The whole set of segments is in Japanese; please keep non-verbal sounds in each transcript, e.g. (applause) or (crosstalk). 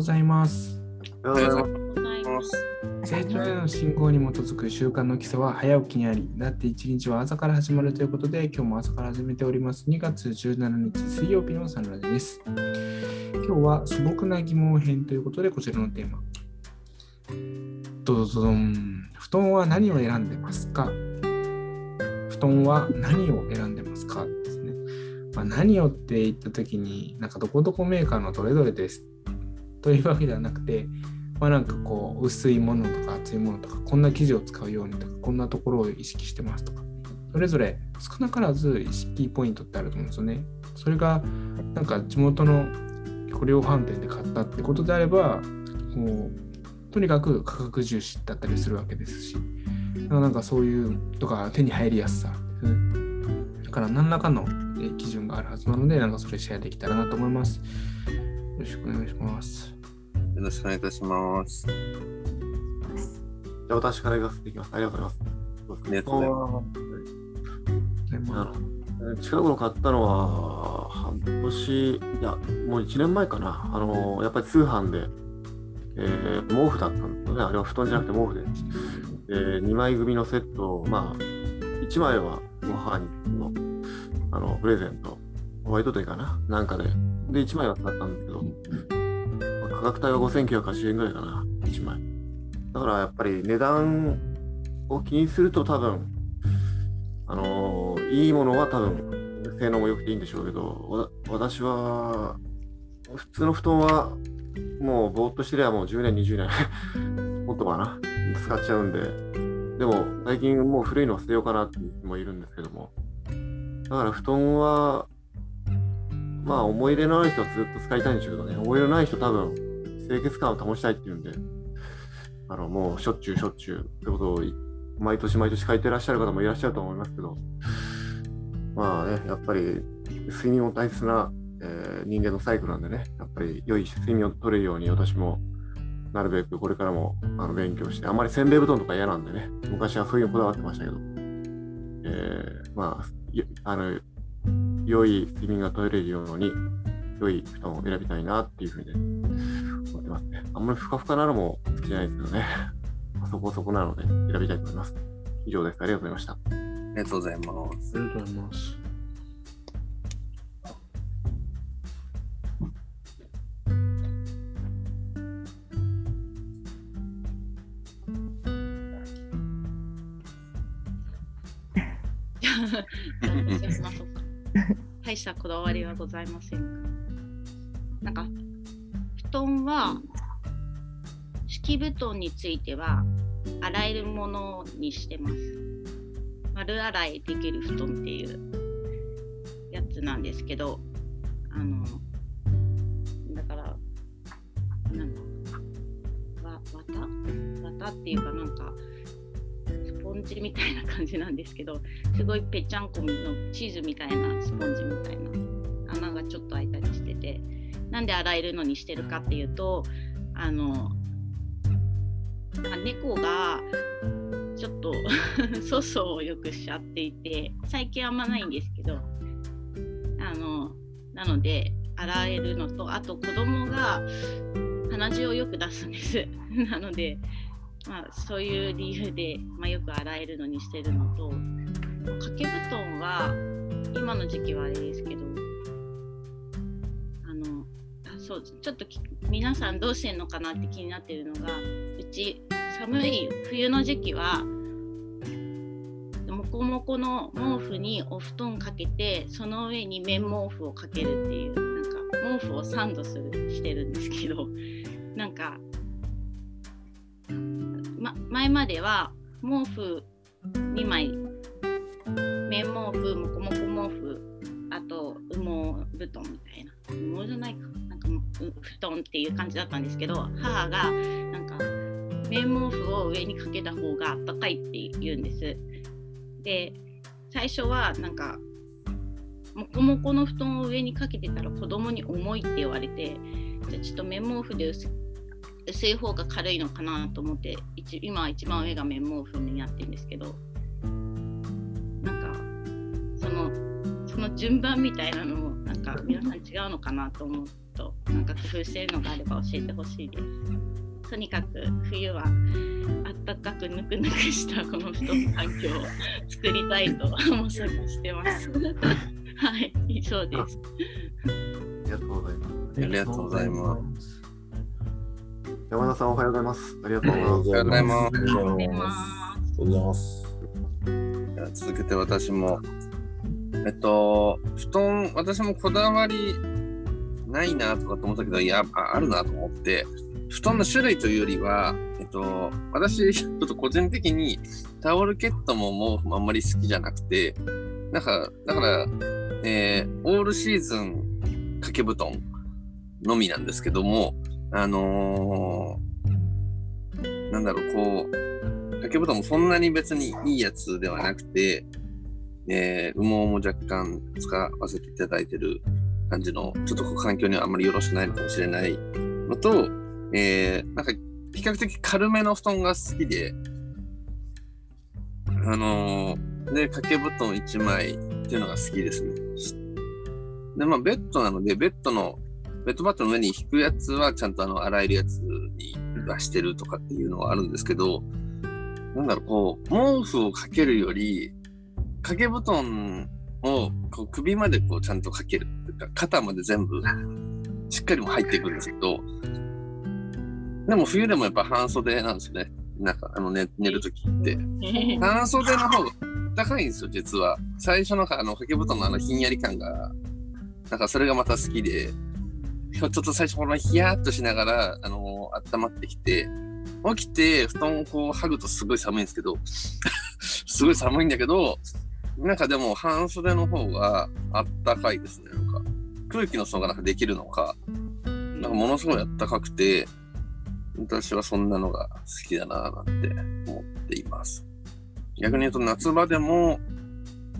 ございます。おはようございます。成長への信号に基づく習慣の基礎は早起きにあり、だって一日は朝から始まるということで、今日も朝から始めております。2月17日水曜日のサンラジです。今日は素朴な疑問編ということで、こちらのテーマ。どどどどん。布団は何を選んでますか？布団は何を選んでますか？ですね。まあ、何をって言ったときに、なんかどこどこメーカーのどれどれですというわけではなくて、まあなんかこう薄いものとか厚いものとかこんな生地を使うようにとかこんなところを意識してますとかそれぞれ少なからず意識ポイントってあると思うんですよね。それがなんか地元の食料販店で買ったってことであればこうとにかく価格重視だったりするわけですしだからなんかそういうとか手に入りやすさですね。だから何らかのえー基準があるはずなのでなんかそれシェアできたらなと思います。よろしくお願いします。よろしくお願いいたします。じゃあ私から言わせていきます。ありがとうございます。ありがとうございまねまああの近頃買ったのは半年、いや、もう1年前かな。あの、やっぱり通販で、えー毛布だったんですよね。あれは布団じゃなくて毛布で。で、2枚組のセットを、まあ、1枚はご母のあのプレゼント、ホワイトデーかな。なんかで。で、1枚は使ったんですけど、まあ価格帯は5980円ぐらいかな。1枚。だからやっぱり値段を気にすると多分、あのーいいものは多分性能も良くていいんでしょうけど、私は普通の布団はもうぼーっとしてりゃもう10年、20年 (laughs) もっとかな、使っちゃうんで、でも最近もう古いの捨てようかなっていう人もいるんですけども、だから布団は、まあ思い入れのある人はずっと使いたいんでしょうけどね、思い入れのない人多分清潔感を保ちたいっていうんで、あのもうしょっちゅうしょっちゅうってことを毎年毎年書いてらっしゃる方もいらっしゃると思いますけど、まあね、やっぱり睡眠も大切な、えー人間のサイクルなんでね、やっぱり良い睡眠を取れるように私もなるべくこれからもあの勉強して、あんまりせんべい布団とか嫌なんでね、昔はそういうのこだわってましたけど、えーまあ、あの良い睡眠が取れるように、良い布団を選びたいなっていうふうに、思ってますね。あんまりふかふかなのも好きじゃないですけどね、まあそこそこなので選びたいと思います。以上です。ありがとうございました。す。ありがとうございます。ありがとうございます。したこだわりはございませんが。なんか、布団は、敷布団については、洗えるものにしてます。丸洗いできる布団っていうやつなんですけど、あの、だから、なんだ、わ、綿？綿っていうかなんか、スポンジみたいな感じなんですけど、すごいぺちゃんこのチーズみたいなスポンジみたいな穴がちょっと開いたりしててなんで洗えるのにしてるかっていうとあの猫がちょっと (laughs) 粗相をよくしちゃっていて最近あんまないんですけどあのなので洗えるのとあと子供が鼻血をよく出すんです。(laughs) なのでまあ、そういう理由で、まあ、よく洗えるのにしてるのと掛け布団は今の時期はあれですけどあのあそうちょっとき皆さんどうしてんのかなって気になってるのがうち寒い冬の時期はもこもこの毛布にお布団かけてその上に綿毛布をかけるっていうなんか毛布をサンドするしてるんですけどなんかま、前までは毛布2枚綿毛布もこもこ毛布あと羽毛布団みたいな羽毛じゃないか。なんか布団っていう感じだったんですけど母がなんか綿毛布を上にかけた方があったかいって言うんです。で最初はなんかもこもこの布団を上にかけてたら子供に重いって言われてじゃあちょっと綿毛布で薄薄い方が軽いのかなと思って一今は一番上が綿毛布になってるんですけどなんかそのその順番みたいなのもなんか皆さん違うのかなと思っとなんか工夫してるのがあれば教えてほしいです。とにかく冬はあったかくぬくぬくしたこの布団環境を作りたいと模索してます。はい、以上です。ありがとうございます。ありがとうございます。山田さんおはようございます。ありがとうおございます。はようございます。ありがとうございます。ありがとうございます。じゃあ続けて私も。えっと、布団、私もこだわりないなとかと思ったけど、いや、ああるなと思って、布団の種類というよりは、えっと、私、(laughs) ちょっと個人的にタオルケットも毛布もあんまり好きじゃなくて、なんか、だから、えーオールシーズン掛け布団のみなんですけども、あのーなんだろう、こう、掛け布団もそんなに別にいいやつではなくて、えー羽毛も若干使わせていただいてる感じの、ちょっとこう環境にはあんまりよろしくないのかもしれないのと、えーなんか比較的軽めの布団が好きで、あのーで、掛け布団1枚っていうのが好きですね。で、まあ、ベッドなので、ベッドの、ベッドバットの上に引くやつはちゃんとあの、洗えるやつに出してるとかっていうのはあるんですけど、なんだろう、こう、毛布をかけるより、掛け布団をこう首までこうちゃんとかけるっていうか、肩まで全部 (laughs) しっかりも入っていくんですけど、でも冬でもやっぱ半袖なんですよね。なんかあの寝寝るときって。半袖の方が高いんですよ、実は。最初のあの掛け布団のあのひんやり感が、なんかそれがまた好きで、ちょっと最初このヒヤーっとしながら、あの温まってきて、起きて布団をこう剥ぐとすごい寒いんですけど、(laughs) すごい寒いんだけど、なんかでも半袖の方があったかいですね。なんか空気の層がなんかできるのか、なんかものすごいあったかくて、私はそんなのが好きだなぁなんて思っています。逆に言うと夏場でも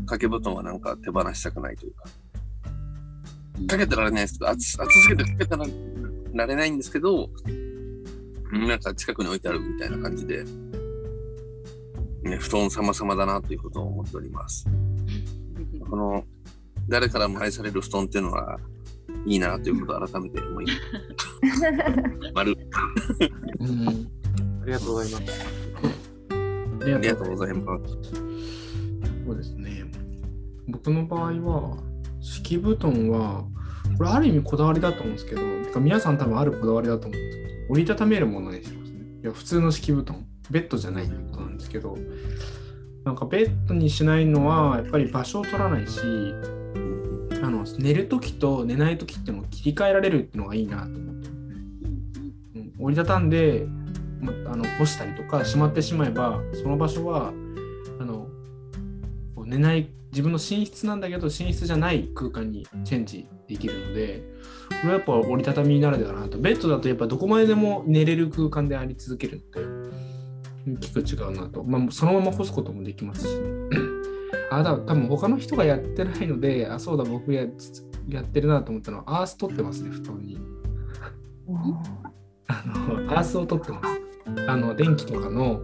掛け布団はなんか手放したくないというか、かけてられないですけど、暑暑すぎてかけてられないんですけど、なんか近くに置いてあるみたいな感じで、ね、布団様々だなということを思っております。この、誰からも愛される布団っていうのは、いいなということを改めて思います。(laughs) 丸。うんありがとうございます。ありがとうございます。そうですね。僕の場合は、敷布団は、これある意味こだわりだと思うんですけど、皆さん多分あるこだわりだと思うんです。けど、折りたためるものにしますね。いや、普通の敷布団、ベッドじゃないってことなんですけど、なんかベッドにしないのは、やっぱり場所を取らないし、あの寝るときと寝ないときっていうの切り替えられるっていうのがいいなと思って、うん、折りたたんで、あの干したりとかしまってしまえばその場所は寝ない自分の寝室なんだけど寝室じゃない空間にチェンジできるのでこれはやっぱ折りたたみならではなと。ベッドだとやっぱどこまででも寝れる空間であり続けるので大きく違うなと、まあ、そのまま干すこともできますし。ね (clears throat) あだ多分他の人がやってないのであそうだ僕ややってるなと思ったのはアース取ってますね布団に。あのアースを取ってます。あの電気とかの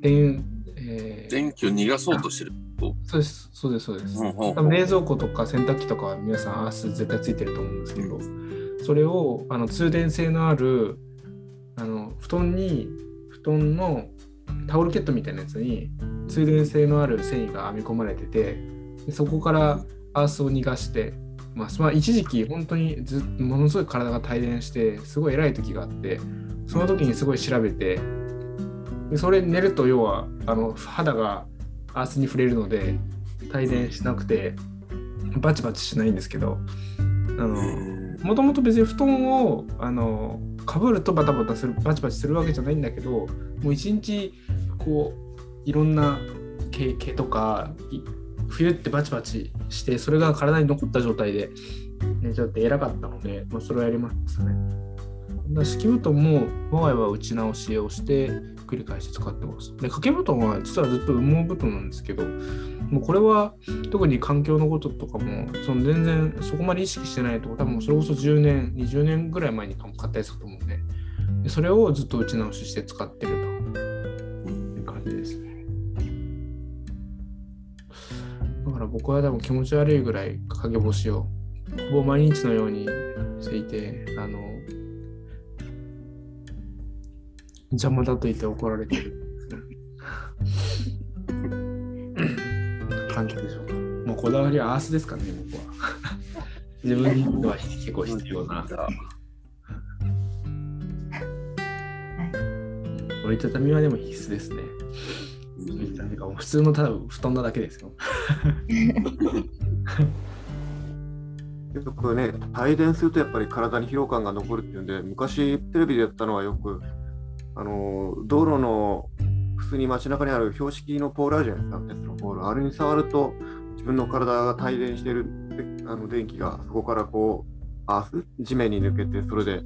電、えー電気を逃がそうとしてる。そうですそうですそうです、うんうんうん多分冷蔵庫とか洗濯機とかは皆さんアース絶対ついてると思うんですけど、それをあの通電性のあるあの布団に布団のタオルケットみたいなやつに通電性のある繊維が編み込まれててでそこからアースを逃がして、まあ、まあ一時期本当にずものすごい体が帯電してすごい偉い時があってその時にすごい調べてでそれ寝ると要はあの肌がアースに触れるので帯電しなくてバチバチしないんですけどあのもともと別に布団をあのかぶるとバタバタするバチバチするわけじゃないんだけどもう一日こういろんな毛毛とかい冬ってバチバチしてそれが体に残った状態で寝ちゃって偉かったので、まあ、それをやりましたね。だ敷布団も我が家は打ち直しをして繰り返し使ってます。で掛け布団は実はずっと羽毛布団なんですけどもうこれは特に環境のこととかもその全然そこまで意識してないと多分それこそ10年20年ぐらい前に買ったやつだと思うんででそれをずっと打ち直しして使ってるという感じですねだから僕は多分気持ち悪いぐらい陰干しをほぼ毎日のようにしていて、あの、邪魔だと言って怒られてる。(laughs) 感じでしょうか。もうこだわりはアースですかね、僕は。(laughs) 自分には結構必要な。折りたたみはでも必須ですね。折りたたみか普通のただ布団なだけですよ。(laughs) よくね、帯電するとやっぱり体に疲労感が残るっていうんで、昔テレビでやったのはよく、あの道路の普通に街中にある標識のポールあるじゃないですか、鉄のポール。あれに触ると自分の体が帯電してるあの電気がそこからこう、アース、地面に抜けて、それで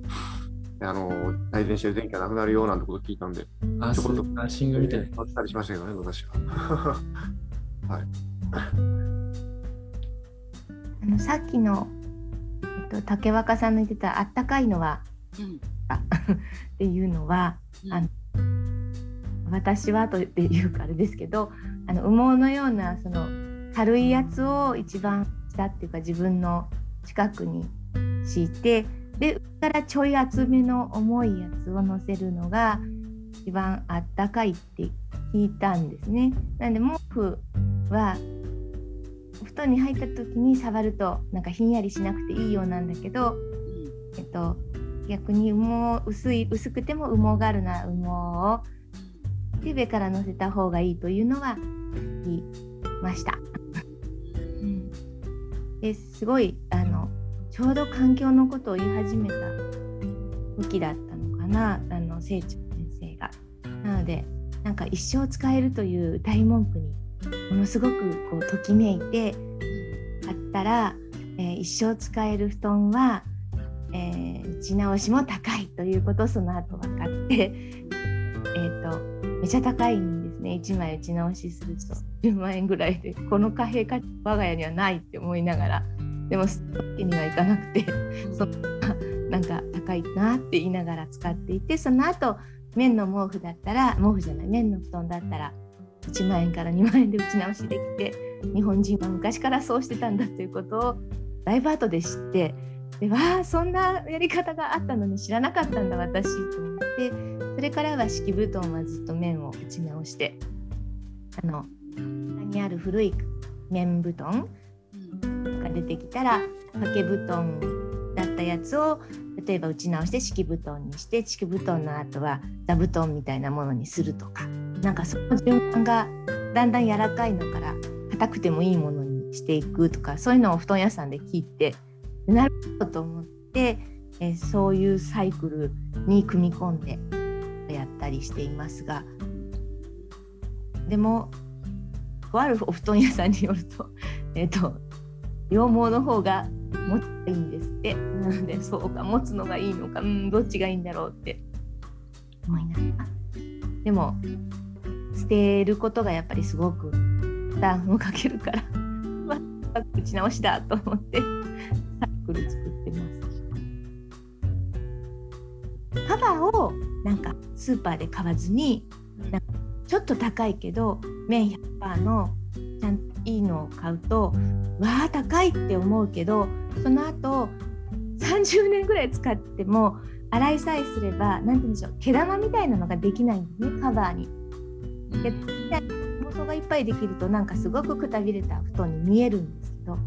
あの帯電してる電気がなくなるようなんてこと聞いたんで、あ、ちょこっとナッシングみたいな。たりしましたけどね、昔は。(laughs) はい。あのさっきの、えっと、竹若さんの言ってたあったかいのはうん (laughs) っていうのはうん。あの私はとっていうかあれですけどあの羽毛のようなその軽いやつを一番下っていうか自分の近くに敷いてで上からちょい厚めの重いやつを乗せるのが一番あったかいって聞いたんですね。なんで毛布はお布団に入った時に触るとなんかひんやりしなくていいようなんだけど、えっと、逆に羽毛薄い薄くても羽毛があるな羽毛をで上から乗せた方がいいというのは聞きました。うんですごいあのちょうど環境のことを言い始めた時だったのかなあの清張先生が。なのでなんか一生使えるという大文句にものすごくこうときめいてあったら、えー一生使える布団は、えー打ち直しも高いということをその後分かって、え、とめちゃ高いんですね。1枚打ち直しすると10万円ぐらいでこの貨幣価値我が家にはないって思いながらでもそういうわけにはいかなくてそなんか高いなって言いながら使っていてその後綿の毛布だったら毛布じゃない綿の布団だったら1万円から2万円で打ち直しできて日本人は昔からそうしてたんだということをだいぶ後で知ってでわあそんなやり方があったのに知らなかったんだ私と思ってそれからは敷布団はずっと綿を打ち直してあの下にある古い綿布団が出てきたら掛け布団だったやつを例えば打ち直して敷布団にして敷布団の後は座布団みたいなものにするとかなんかその順番がだんだん柔らかいのから硬くてもいいものにしていくとかそういうのを布団屋さんで聞いてなるほどと思って、えーそういうサイクルに組み込んでやったりしていますが。でもとあるお布団屋さんによると (laughs) えっ、と羊毛の方が持ちがいいんですって。なのでそうか持つのがいいのかうんどっちがいいんだろうって。思いながら。でも捨てることがやっぱりすごく負担をかけるから (laughs) まあ打ち直しだと思って。をなんかスーパーで買わずになんかちょっと高いけど綿100%のちゃんといいのを買うとわあ高いって思うけどその後30年ぐらい使っても洗いさえすれば何て言うんでしょう毛玉みたいなのができないんですねカバーに。で妄想がいっぱいできるとなんかすごくくたびれた布団に見えるんですけど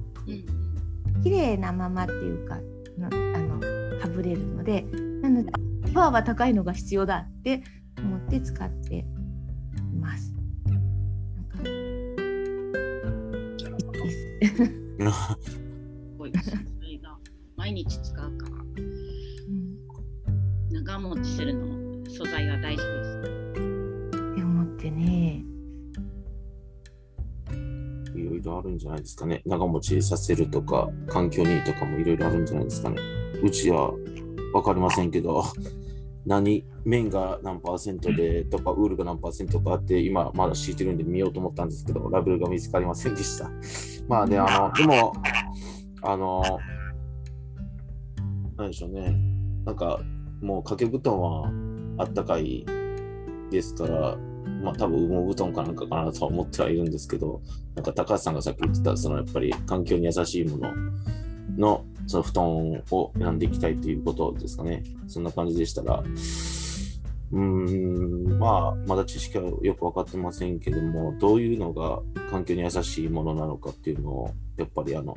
綺麗なままっていうかのあのかぶれるのでなのでカバーは高いのが必要だって思って使っています。毎日使うからうん長持ちするのも素材が大事です。って思ってね。いろいろあるんじゃないですかね。長持ちさせるとか、環境にいいとかもいろいろあるんじゃないですかね。うちは分かりませんけど、何、綿が何パーセントでとか、ウールが何パーセントかって、今まだ敷いてるんで見ようと思ったんですけど、ラベルが見つかりませんでした。まあね、あの、でも、あの、なんでしょうね。なんか、もう掛け布団はあったかいですから、まあ多分羽毛布団かなんかかなとは思ってはいるんですけど、なんか高橋さんがさっき言ってた、そのやっぱり環境に優しいもののその布団を選んでいきたいということですかね。そんな感じでしたら、うーん、まあ、まだ知識はよく分かってませんけども、どういうのが環境に優しいものなのかっていうのを、やっぱりあの、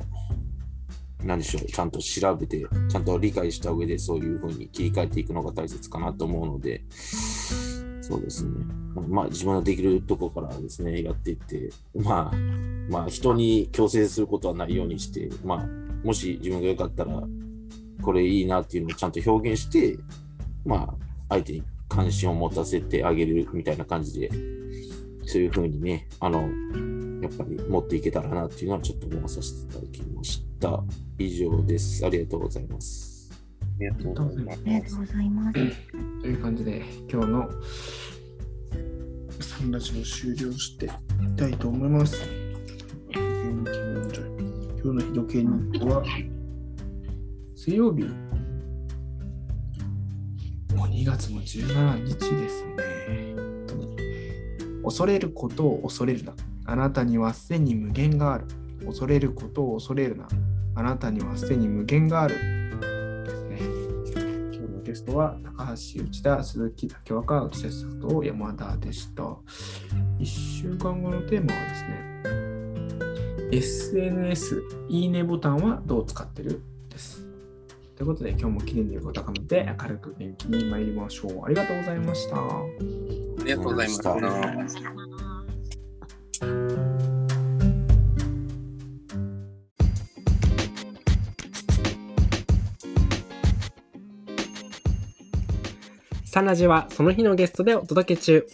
何でしょう、ちゃんと調べて、ちゃんと理解した上でそういうふうに切り替えていくのが大切かなと思うので、そうですね。まあ、自分のできるとこからですね、やっていって、まあ、まあ、人に強制することはないようにして、まあ、もし自分が良かったら、これいいなっていうのをちゃんと表現して、まあ、相手に関心を持たせてあげるみたいな感じで、そういうふうにね、あの、やっぱり持っていけたらなっていうのはちょっと思わさせていただきました。以上です。ありがとうございます。ありがとうございますありがとうございます。という感じで、今日のサンラジオを終了していきたいと思います。今日の日時計日報は、水曜日、もう2月も17日ですね。恐れることを恐れるな。あなたにはすでに無限がある。恐れることを恐れるな。あなたにはすでに無限がある。今日のゲストは高橋内田、鈴木竹若、内田佐藤、山田でした。1週間後のテーマはですね、SNS いいねボタンはどう使ってる？です。ということで今日も記念力を高めて明るく元気に参りましょう。ありがとうございました。ありがとうございました。サンラジはその日のゲストでお届け中。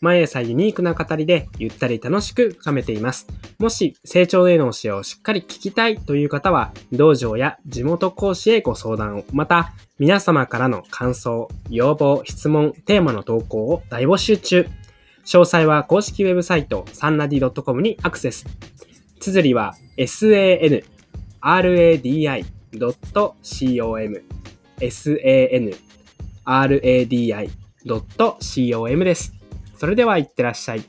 毎朝ユニークな語りでゆったり楽しく深めています。もし成長への教えをしっかり聞きたいという方は、道場や地元講師へご相談を、また皆様からの感想、要望、質問、テーマの投稿を大募集中。詳細は公式ウェブサイトサンラディ .com にアクセス。綴りは sanradi.com sanradi.com です。それではいってらっしゃい。